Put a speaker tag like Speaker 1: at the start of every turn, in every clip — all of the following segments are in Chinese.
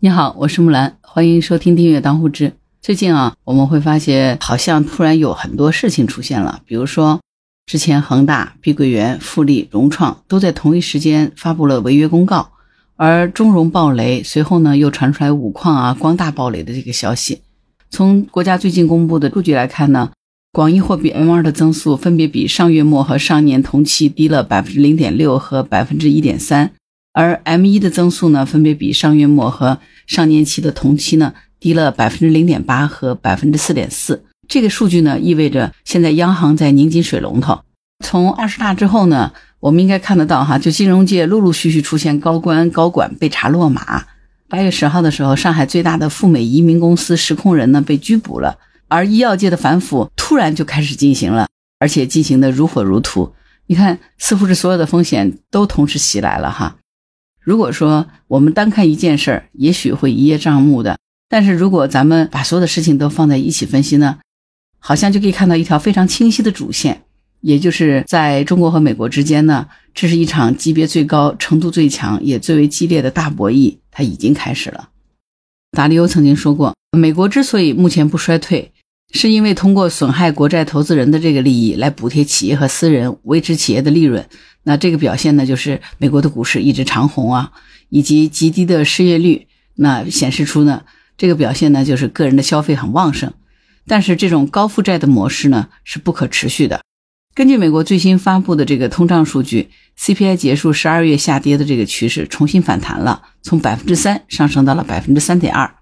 Speaker 1: 你好，我是木兰，欢迎收听订阅当户知。最近啊，我们会发现好像突然有很多事情出现了，比如说之前恒大、碧桂园、富力、融创都在同一时间发布了违约公告，而中融暴雷，随后呢又传出来五矿啊、光大暴雷的这个消息。从国家最近公布的数据来看呢，广义货币 M2 的增速分别比上月末和上年同期低了百分之零点六和百分之一点三。而 M 一的增速呢，分别比上月末和上年期的同期呢低了百分之零点八和百分之四点四。这个数据呢，意味着现在央行在拧紧水龙头。从二十大之后呢，我们应该看得到哈，就金融界陆陆续续出现高官高管被查落马。八月十号的时候，上海最大的赴美移民公司实控人呢被拘捕了，而医药界的反腐突然就开始进行了，而且进行的如火如荼。你看，似乎是所有的风险都同时袭来了哈。如果说我们单看一件事儿，也许会一叶障目的；但是如果咱们把所有的事情都放在一起分析呢，好像就可以看到一条非常清晰的主线，也就是在中国和美国之间呢，这是一场级别最高、程度最强也最为激烈的大博弈，它已经开始了。达利欧曾经说过，美国之所以目前不衰退，是因为通过损害国债投资人的这个利益来补贴企业和私人，维持企业的利润。那这个表现呢，就是美国的股市一直长红啊，以及极低的失业率，那显示出呢，这个表现呢，就是个人的消费很旺盛。但是这种高负债的模式呢，是不可持续的。根据美国最新发布的这个通胀数据，CPI 结束十二月下跌的这个趋势重新反弹了，从百分之三上升到了百分之三点二。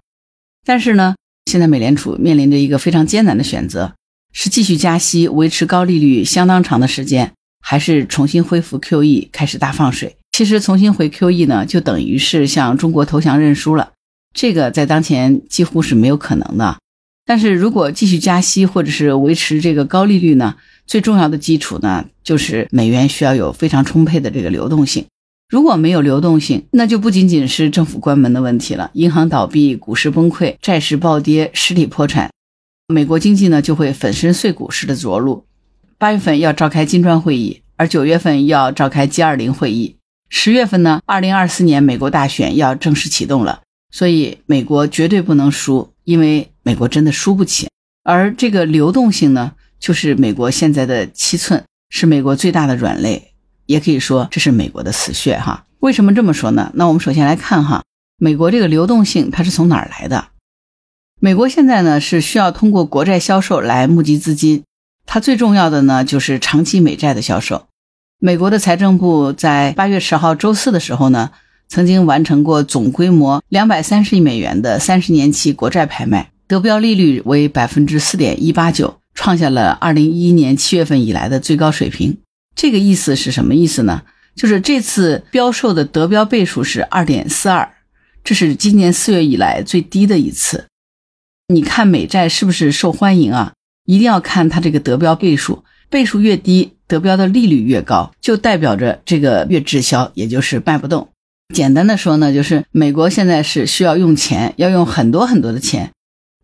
Speaker 1: 但是呢，现在美联储面临着一个非常艰难的选择，是继续加息，维持高利率相当长的时间。还是重新恢复 QE，开始大放水。其实重新回 QE 呢，就等于是向中国投降认输了。这个在当前几乎是没有可能的。但是如果继续加息，或者是维持这个高利率呢，最重要的基础呢，就是美元需要有非常充沛的这个流动性。如果没有流动性，那就不仅仅是政府关门的问题了，银行倒闭、股市崩溃、债市暴跌、实体破产，美国经济呢就会粉身碎骨式的着陆。八月份要召开金砖会议，而九月份要召开 G 二零会议。十月份呢，二零二四年美国大选要正式启动了，所以美国绝对不能输，因为美国真的输不起。而这个流动性呢，就是美国现在的七寸，是美国最大的软肋，也可以说这是美国的死穴哈。为什么这么说呢？那我们首先来看哈，美国这个流动性它是从哪儿来的？美国现在呢是需要通过国债销售来募集资金。它最重要的呢，就是长期美债的销售。美国的财政部在八月十号周四的时候呢，曾经完成过总规模两百三十亿美元的三十年期国债拍卖，得标利率为百分之四点一八九，创下了二零一一年七月份以来的最高水平。这个意思是什么意思呢？就是这次标售的得标倍数是二点四二，这是今年四月以来最低的一次。你看美债是不是受欢迎啊？一定要看它这个得标倍数，倍数越低，得标的利率越高，就代表着这个越滞销，也就是卖不动。简单的说呢，就是美国现在是需要用钱，要用很多很多的钱，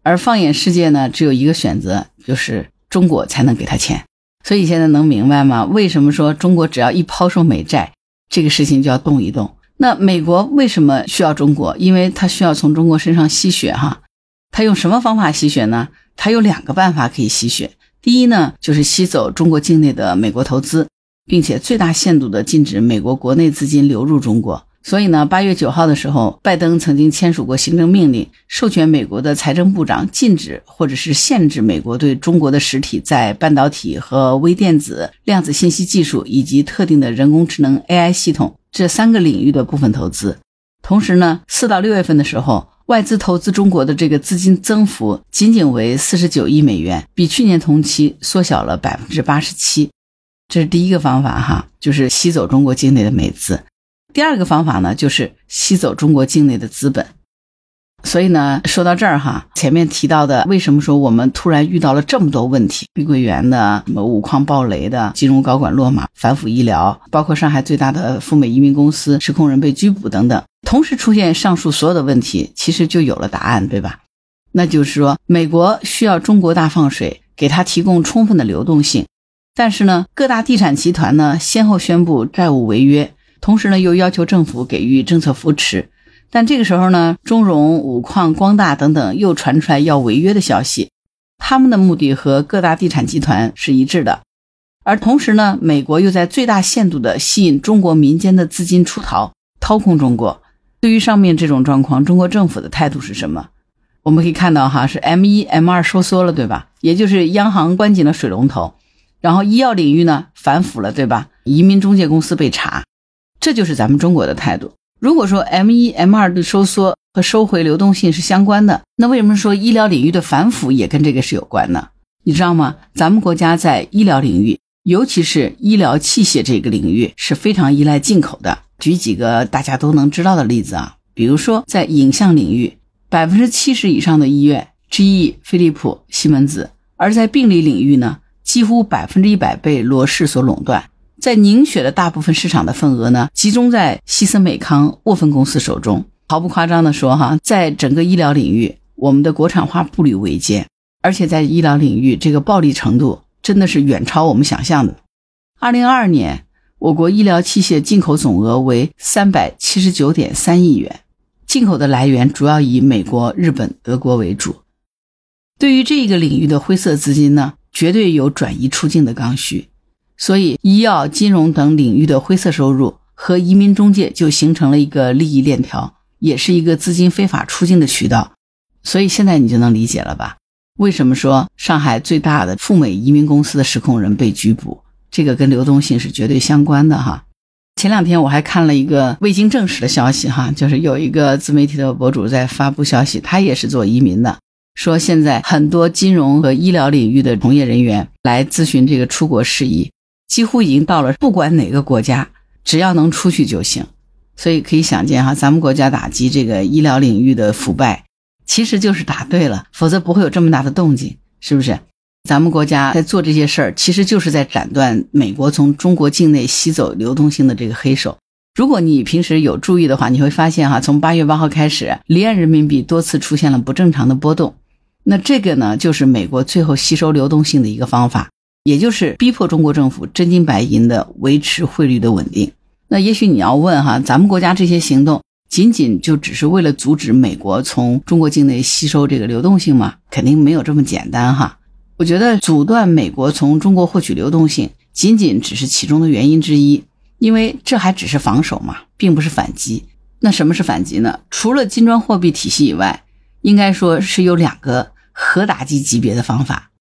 Speaker 1: 而放眼世界呢，只有一个选择，就是中国才能给他钱。所以现在能明白吗？为什么说中国只要一抛售美债，这个事情就要动一动？那美国为什么需要中国？因为它需要从中国身上吸血哈。它用什么方法吸血呢？它有两个办法可以吸血。第一呢，就是吸走中国境内的美国投资，并且最大限度的禁止美国国内资金流入中国。所以呢，八月九号的时候，拜登曾经签署过行政命令，授权美国的财政部长禁止或者是限制美国对中国的实体在半导体和微电子、量子信息技术以及特定的人工智能 AI 系统这三个领域的部分投资。同时呢，四到六月份的时候。外资投资中国的这个资金增幅仅仅为四十九亿美元，比去年同期缩小了百分之八十七。这是第一个方法哈，就是吸走中国境内的美资。第二个方法呢，就是吸走中国境内的资本。所以呢，说到这儿哈，前面提到的，为什么说我们突然遇到了这么多问题？碧桂园的什么五矿暴雷的，金融高管落马，反腐医疗，包括上海最大的赴美移民公司实控人被拘捕等等，同时出现上述所有的问题，其实就有了答案，对吧？那就是说，美国需要中国大放水，给他提供充分的流动性，但是呢，各大地产集团呢先后宣布债务违约，同时呢又要求政府给予政策扶持。但这个时候呢，中融、五矿、光大等等又传出来要违约的消息，他们的目的和各大地产集团是一致的。而同时呢，美国又在最大限度地吸引中国民间的资金出逃，掏空中国。对于上面这种状况，中国政府的态度是什么？我们可以看到，哈，是 M 一 M 二收缩了，对吧？也就是央行关紧了水龙头，然后医药领域呢反腐了，对吧？移民中介公司被查，这就是咱们中国的态度。如果说 M 一 M 二的收缩和收回流动性是相关的，那为什么说医疗领域的反腐也跟这个是有关呢？你知道吗？咱们国家在医疗领域，尤其是医疗器械这个领域是非常依赖进口的。举几个大家都能知道的例子啊，比如说在影像领域。百分之七十以上的医院，GE、飞利浦、西门子；而在病理领域呢，几乎百分之一百被罗氏所垄断。在凝血的大部分市场的份额呢，集中在西森美康、沃芬公司手中。毫不夸张的说，哈，在整个医疗领域，我们的国产化步履维艰，而且在医疗领域，这个暴利程度真的是远超我们想象的。二零二二年，我国医疗器械进口总额为三百七十九点三亿元。进口的来源主要以美国、日本、德国为主。对于这个领域的灰色资金呢，绝对有转移出境的刚需。所以，医药、金融等领域的灰色收入和移民中介就形成了一个利益链条，也是一个资金非法出境的渠道。所以现在你就能理解了吧？为什么说上海最大的赴美移民公司的实控人被拘捕？这个跟流动性是绝对相关的哈。前两天我还看了一个未经证实的消息，哈，就是有一个自媒体的博主在发布消息，他也是做移民的，说现在很多金融和医疗领域的从业人员来咨询这个出国事宜，几乎已经到了不管哪个国家，只要能出去就行。所以可以想见，哈，咱们国家打击这个医疗领域的腐败，其实就是打对了，否则不会有这么大的动静，是不是？咱们国家在做这些事儿，其实就是在斩断美国从中国境内吸走流动性的这个黑手。如果你平时有注意的话，你会发现哈，从八月八号开始，离岸人民币多次出现了不正常的波动。那这个呢，就是美国最后吸收流动性的一个方法，也就是逼迫中国政府真金白银的维持汇率的稳定。那也许你要问哈，咱们国家这些行动仅仅就只是为了阻止美国从中国境内吸收这个流动性吗？肯定没有这么简单哈。我觉得阻断美国从中国获取流动性，仅仅只是其中的原因之一，因为这还只是防守嘛，并不是反击。那什么是反击呢？除了金砖货币体系以外，应该说是有两个核打击级别的方法。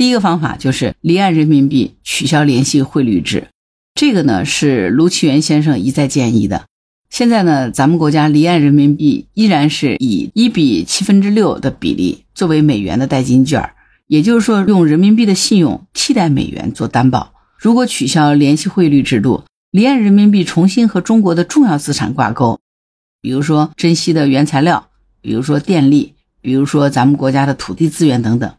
Speaker 1: 第一个方法就是离岸人民币取消联系汇率制，这个呢是卢奇元先生一再建议的。现在呢，咱们国家离岸人民币依然是以一比七分之六的比例作为美元的代金券。也就是说，用人民币的信用替代美元做担保。如果取消联系汇率制度，离岸人民币重新和中国的重要资产挂钩，比如说珍稀的原材料，比如说电力，比如说咱们国家的土地资源等等，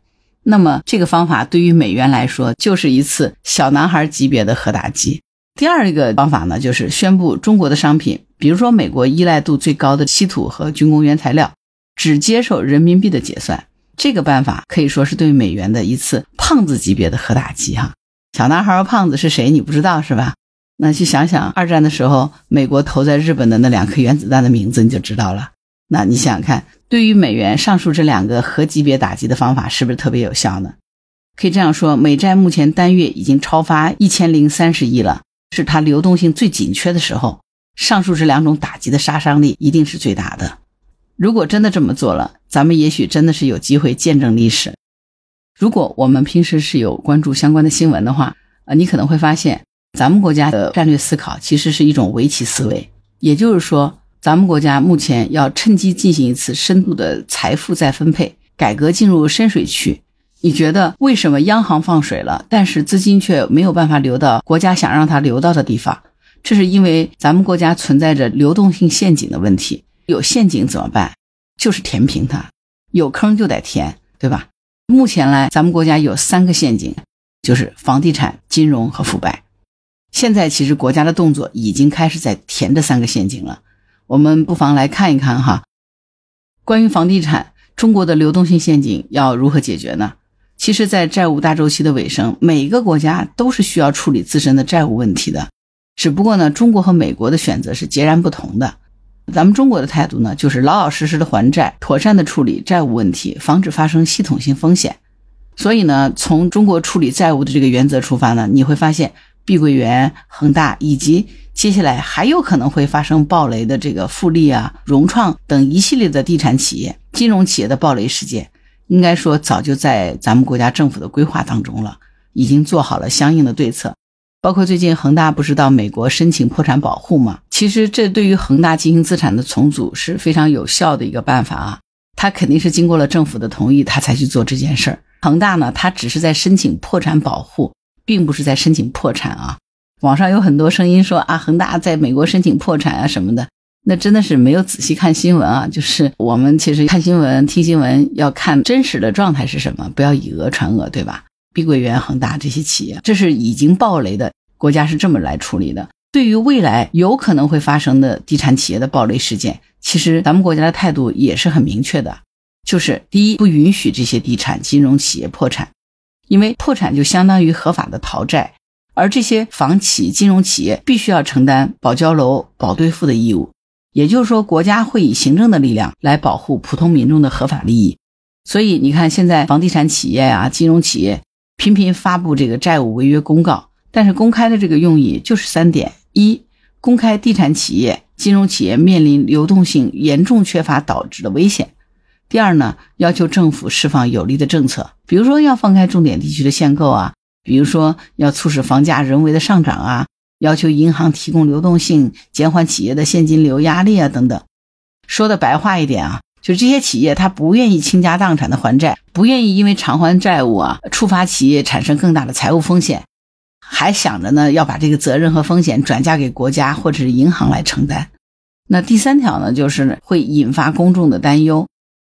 Speaker 1: 那么这个方法对于美元来说就是一次小男孩级别的核打击。第二个方法呢，就是宣布中国的商品，比如说美国依赖度最高的稀土和军工原材料，只接受人民币的结算。这个办法可以说是对美元的一次胖子级别的核打击哈。小男孩和胖子是谁？你不知道是吧？那去想想二战的时候，美国投在日本的那两颗原子弹的名字，你就知道了。那你想想看，对于美元上述这两个核级别打击的方法，是不是特别有效呢？可以这样说，美债目前单月已经超发一千零三十亿了，是它流动性最紧缺的时候。上述这两种打击的杀伤力一定是最大的。如果真的这么做了，咱们也许真的是有机会见证历史。如果我们平时是有关注相关的新闻的话，呃，你可能会发现，咱们国家的战略思考其实是一种围棋思维。也就是说，咱们国家目前要趁机进行一次深度的财富再分配，改革进入深水区。你觉得为什么央行放水了，但是资金却没有办法流到国家想让它流到的地方？这是因为咱们国家存在着流动性陷阱的问题。有陷阱怎么办？就是填平它，有坑就得填，对吧？目前来，咱们国家有三个陷阱，就是房地产、金融和腐败。现在其实国家的动作已经开始在填这三个陷阱了。我们不妨来看一看哈。关于房地产，中国的流动性陷阱要如何解决呢？其实，在债务大周期的尾声，每一个国家都是需要处理自身的债务问题的。只不过呢，中国和美国的选择是截然不同的。咱们中国的态度呢，就是老老实实的还债，妥善的处理债务问题，防止发生系统性风险。所以呢，从中国处理债务的这个原则出发呢，你会发现碧桂园、恒大以及接下来还有可能会发生暴雷的这个富力啊、融创等一系列的地产企业、金融企业的暴雷事件，应该说早就在咱们国家政府的规划当中了，已经做好了相应的对策。包括最近恒大不是到美国申请破产保护吗？其实这对于恒大进行资产的重组是非常有效的一个办法啊。他肯定是经过了政府的同意，他才去做这件事儿。恒大呢，他只是在申请破产保护，并不是在申请破产啊。网上有很多声音说啊，恒大在美国申请破产啊什么的，那真的是没有仔细看新闻啊。就是我们其实看新闻、听新闻要看真实的状态是什么，不要以讹传讹，对吧？碧桂园、恒大这些企业，这是已经暴雷的，国家是这么来处理的。对于未来有可能会发生的地产企业的暴雷事件，其实咱们国家的态度也是很明确的。就是第一，不允许这些地产金融企业破产，因为破产就相当于合法的逃债，而这些房企金融企业必须要承担保交楼、保兑付的义务。也就是说，国家会以行政的力量来保护普通民众的合法利益。所以你看，现在房地产企业啊、金融企业频频发布这个债务违约公告，但是公开的这个用意就是三点：一、公开地产企业、金融企业面临流动性严重缺乏导致的危险。第二呢，要求政府释放有利的政策，比如说要放开重点地区的限购啊，比如说要促使房价人为的上涨啊，要求银行提供流动性，减缓企业的现金流压力啊等等。说的白话一点啊，就这些企业他不愿意倾家荡产的还债，不愿意因为偿还债务啊触发企业产生更大的财务风险，还想着呢要把这个责任和风险转嫁给国家或者是银行来承担。那第三条呢，就是会引发公众的担忧。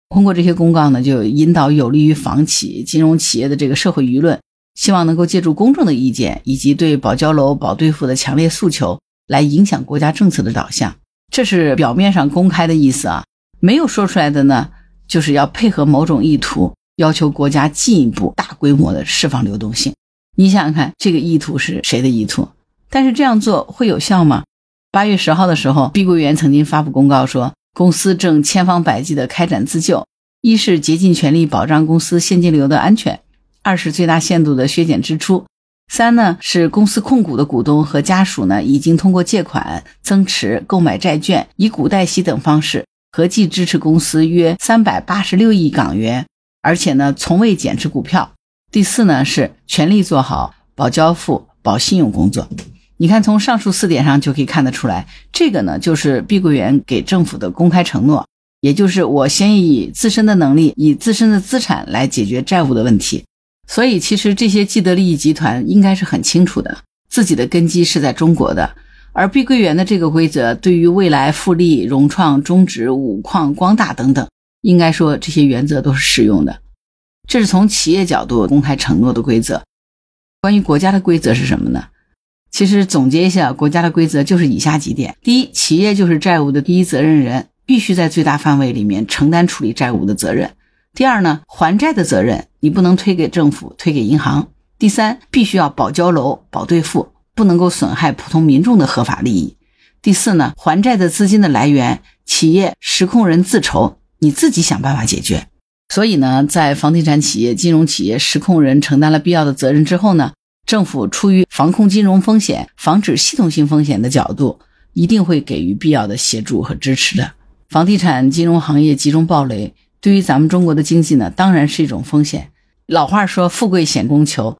Speaker 1: 通过这些公告呢，就引导有利于房企、金融企业的这个社会舆论，希望能够借助公众的意见以及对保交楼、保兑付的强烈诉求，来影响国家政策的导向。这是表面上公开的意思啊，没有说出来的呢，就是要配合某种意图，要求国家进一步大规模的释放流动性。你想想看，这个意图是谁的意图？但是这样做会有效吗？八月十号的时候，碧桂园曾经发布公告说。公司正千方百计地开展自救，一是竭尽全力保障公司现金流的安全，二是最大限度地削减支出，三呢是公司控股的股东和家属呢已经通过借款、增持、购买债券、以股代息等方式，合计支持公司约三百八十六亿港元，而且呢从未减持股票。第四呢是全力做好保交付、保信用工作。你看，从上述四点上就可以看得出来，这个呢就是碧桂园给政府的公开承诺，也就是我先以自身的能力、以自身的资产来解决债务的问题。所以，其实这些既得利益集团应该是很清楚的，自己的根基是在中国的。而碧桂园的这个规则，对于未来富力、融创、中植、五矿、光大等等，应该说这些原则都是适用的。这是从企业角度公开承诺的规则。关于国家的规则是什么呢？其实总结一下，国家的规则就是以下几点：第一，企业就是债务的第一责任人，必须在最大范围里面承担处理债务的责任；第二呢，还债的责任你不能推给政府，推给银行；第三，必须要保交楼、保兑付，不能够损害普通民众的合法利益；第四呢，还债的资金的来源，企业实控人自筹，你自己想办法解决。所以呢，在房地产企业、金融企业实控人承担了必要的责任之后呢？政府出于防控金融风险、防止系统性风险的角度，一定会给予必要的协助和支持的。房地产金融行业集中暴雷，对于咱们中国的经济呢，当然是一种风险。老话说“富贵险中求”，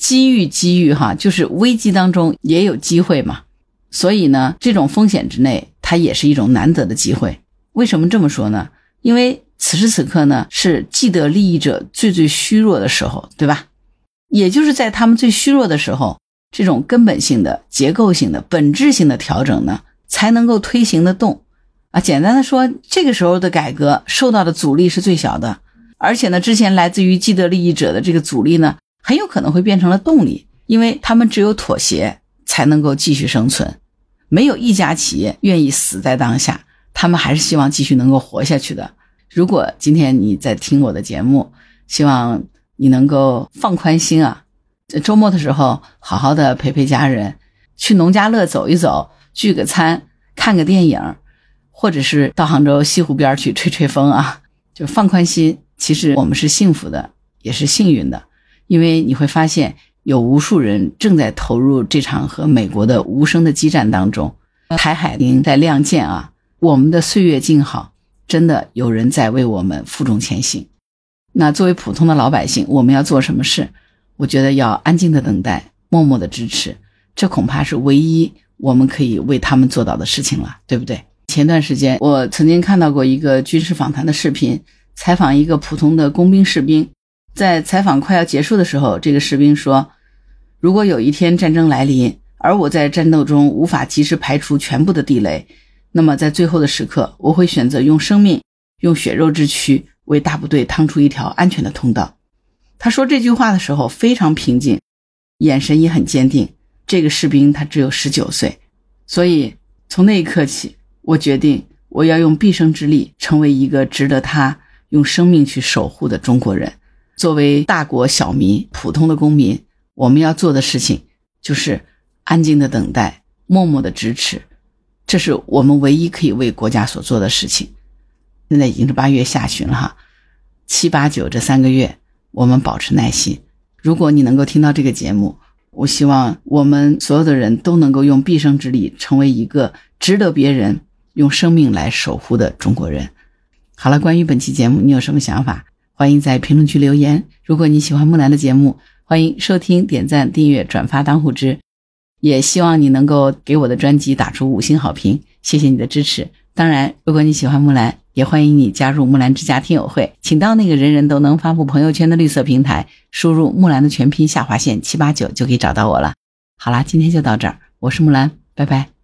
Speaker 1: 机遇机遇哈，就是危机当中也有机会嘛。所以呢，这种风险之内，它也是一种难得的机会。为什么这么说呢？因为此时此刻呢，是既得利益者最最虚弱的时候，对吧？也就是在他们最虚弱的时候，这种根本性的、结构性的、本质性的调整呢，才能够推行得动。啊，简单的说，这个时候的改革受到的阻力是最小的，而且呢，之前来自于既得利益者的这个阻力呢，很有可能会变成了动力，因为他们只有妥协才能够继续生存，没有一家企业愿意死在当下，他们还是希望继续能够活下去的。如果今天你在听我的节目，希望。你能够放宽心啊，周末的时候好好的陪陪家人，去农家乐走一走，聚个餐，看个电影，或者是到杭州西湖边去吹吹风啊，就放宽心。其实我们是幸福的，也是幸运的，因为你会发现有无数人正在投入这场和美国的无声的激战当中。台海已在亮剑啊，我们的岁月静好，真的有人在为我们负重前行。那作为普通的老百姓，我们要做什么事？我觉得要安静的等待，默默的支持，这恐怕是唯一我们可以为他们做到的事情了，对不对？前段时间我曾经看到过一个军事访谈的视频，采访一个普通的工兵士兵，在采访快要结束的时候，这个士兵说：“如果有一天战争来临，而我在战斗中无法及时排除全部的地雷，那么在最后的时刻，我会选择用生命、用血肉之躯。”为大部队趟出一条安全的通道。他说这句话的时候非常平静，眼神也很坚定。这个士兵他只有十九岁，所以从那一刻起，我决定我要用毕生之力成为一个值得他用生命去守护的中国人。作为大国小民、普通的公民，我们要做的事情就是安静的等待，默默的支持，这是我们唯一可以为国家所做的事情。现在已经是八月下旬了哈，七八九这三个月，我们保持耐心。如果你能够听到这个节目，我希望我们所有的人都能够用毕生之力，成为一个值得别人用生命来守护的中国人。好了，关于本期节目，你有什么想法？欢迎在评论区留言。如果你喜欢木兰的节目，欢迎收听、点赞、订阅、转发当户知。也希望你能够给我的专辑打出五星好评，谢谢你的支持。当然，如果你喜欢木兰，也欢迎你加入木兰之家听友会，请到那个人人都能发布朋友圈的绿色平台，输入木兰的全拼下划线七八九就可以找到我了。好啦，今天就到这儿，我是木兰，拜拜。